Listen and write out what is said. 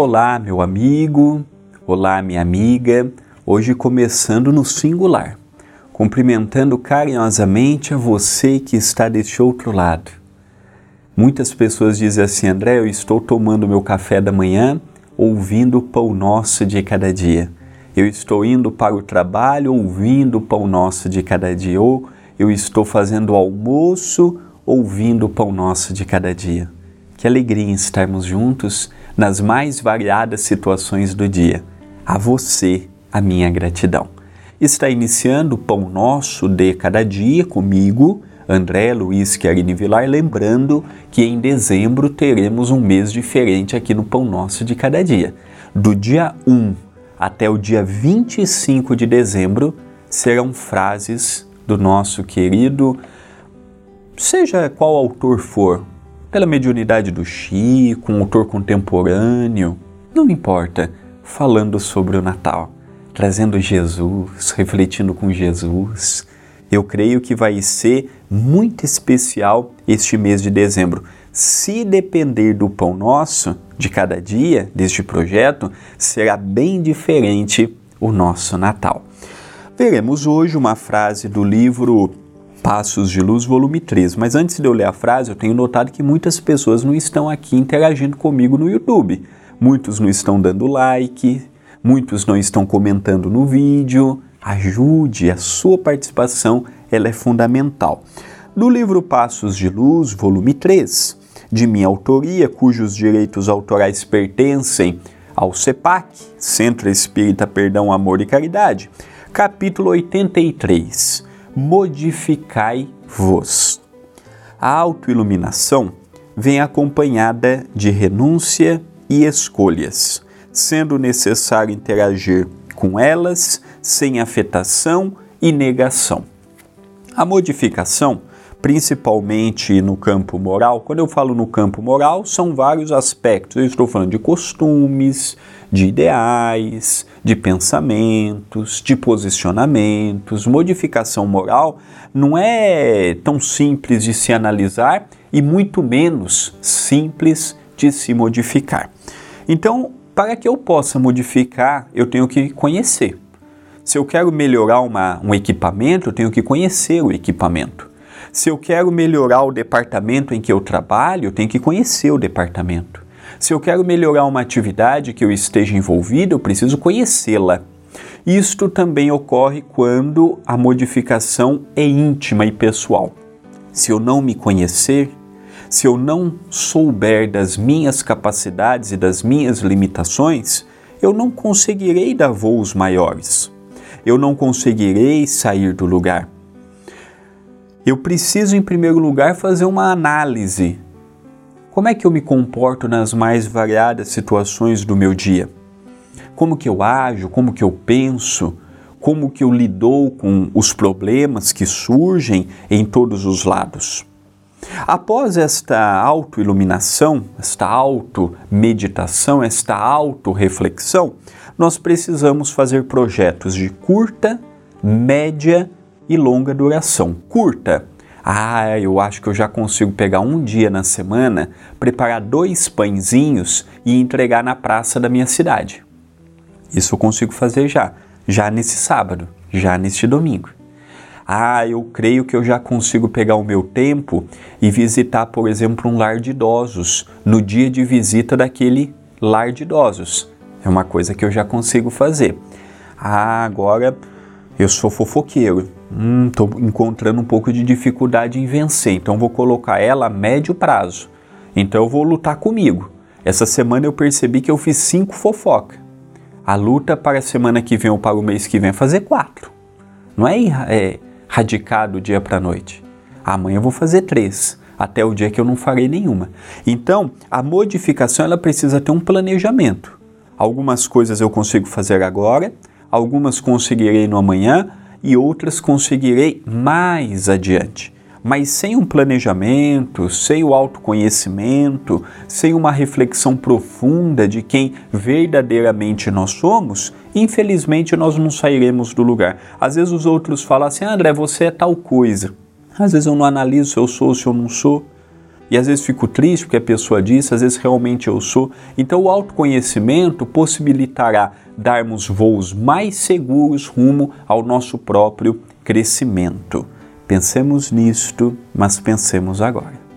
Olá, meu amigo. Olá, minha amiga. Hoje começando no singular, cumprimentando carinhosamente a você que está deste outro lado. Muitas pessoas dizem assim: André, eu estou tomando meu café da manhã ouvindo o pão nosso de cada dia. Eu estou indo para o trabalho ouvindo o pão nosso de cada dia. Ou eu estou fazendo o almoço ouvindo o pão nosso de cada dia. Que alegria em estarmos juntos nas mais variadas situações do dia. A você, a minha gratidão. Está iniciando o Pão Nosso de Cada Dia comigo, André Luiz Querini Vilar, lembrando que em dezembro teremos um mês diferente aqui no Pão Nosso de Cada Dia. Do dia 1 até o dia 25 de dezembro serão frases do nosso querido, seja qual autor for, pela mediunidade do Chico, um autor contemporâneo, não importa, falando sobre o Natal, trazendo Jesus, refletindo com Jesus. Eu creio que vai ser muito especial este mês de dezembro. Se depender do pão nosso de cada dia deste projeto, será bem diferente o nosso Natal. Veremos hoje uma frase do livro Passos de Luz, volume 3. Mas antes de eu ler a frase, eu tenho notado que muitas pessoas não estão aqui interagindo comigo no YouTube. Muitos não estão dando like, muitos não estão comentando no vídeo. Ajude, a sua participação ela é fundamental. No livro Passos de Luz, volume 3, de minha autoria, cujos direitos autorais pertencem ao CEPAC, Centro Espírita Perdão, Amor e Caridade, capítulo 83 modificai-vos. A autoiluminação vem acompanhada de renúncia e escolhas, sendo necessário interagir com elas sem afetação e negação. A modificação, principalmente no campo moral, quando eu falo no campo moral, são vários aspectos. Eu estou falando de costumes, de ideais, de pensamentos, de posicionamentos. Modificação moral não é tão simples de se analisar e muito menos simples de se modificar. Então, para que eu possa modificar, eu tenho que conhecer. Se eu quero melhorar uma, um equipamento, eu tenho que conhecer o equipamento. Se eu quero melhorar o departamento em que eu trabalho, eu tenho que conhecer o departamento. Se eu quero melhorar uma atividade que eu esteja envolvido, eu preciso conhecê-la. Isto também ocorre quando a modificação é íntima e pessoal. Se eu não me conhecer, se eu não souber das minhas capacidades e das minhas limitações, eu não conseguirei dar voos maiores. Eu não conseguirei sair do lugar. Eu preciso, em primeiro lugar, fazer uma análise como é que eu me comporto nas mais variadas situações do meu dia? Como que eu ajo, como que eu penso, como que eu lido com os problemas que surgem em todos os lados? Após esta autoiluminação, esta auto-meditação, esta auto-reflexão, nós precisamos fazer projetos de curta, média e longa duração. Curta, ah, eu acho que eu já consigo pegar um dia na semana, preparar dois pãezinhos e entregar na praça da minha cidade. Isso eu consigo fazer já, já nesse sábado, já neste domingo. Ah, eu creio que eu já consigo pegar o meu tempo e visitar, por exemplo, um lar de idosos no dia de visita daquele lar de idosos. É uma coisa que eu já consigo fazer. Ah, agora eu sou fofoqueiro. Estou hum, encontrando um pouco de dificuldade em vencer, então vou colocar ela a médio prazo. Então eu vou lutar comigo. Essa semana eu percebi que eu fiz cinco fofoca. A luta para a semana que vem ou para o mês que vem é fazer quatro. Não é, é dia para noite. Amanhã eu vou fazer três, até o dia que eu não farei nenhuma. Então, a modificação ela precisa ter um planejamento. Algumas coisas eu consigo fazer agora, algumas conseguirei no amanhã e outras conseguirei mais adiante. Mas sem um planejamento, sem o autoconhecimento, sem uma reflexão profunda de quem verdadeiramente nós somos, infelizmente nós não sairemos do lugar. Às vezes os outros falam assim: André, você é tal coisa. Às vezes eu não analiso se eu sou ou se eu não sou. E às vezes fico triste porque a pessoa disse, às vezes realmente eu sou. Então o autoconhecimento possibilitará darmos voos mais seguros rumo ao nosso próprio crescimento. Pensemos nisto, mas pensemos agora.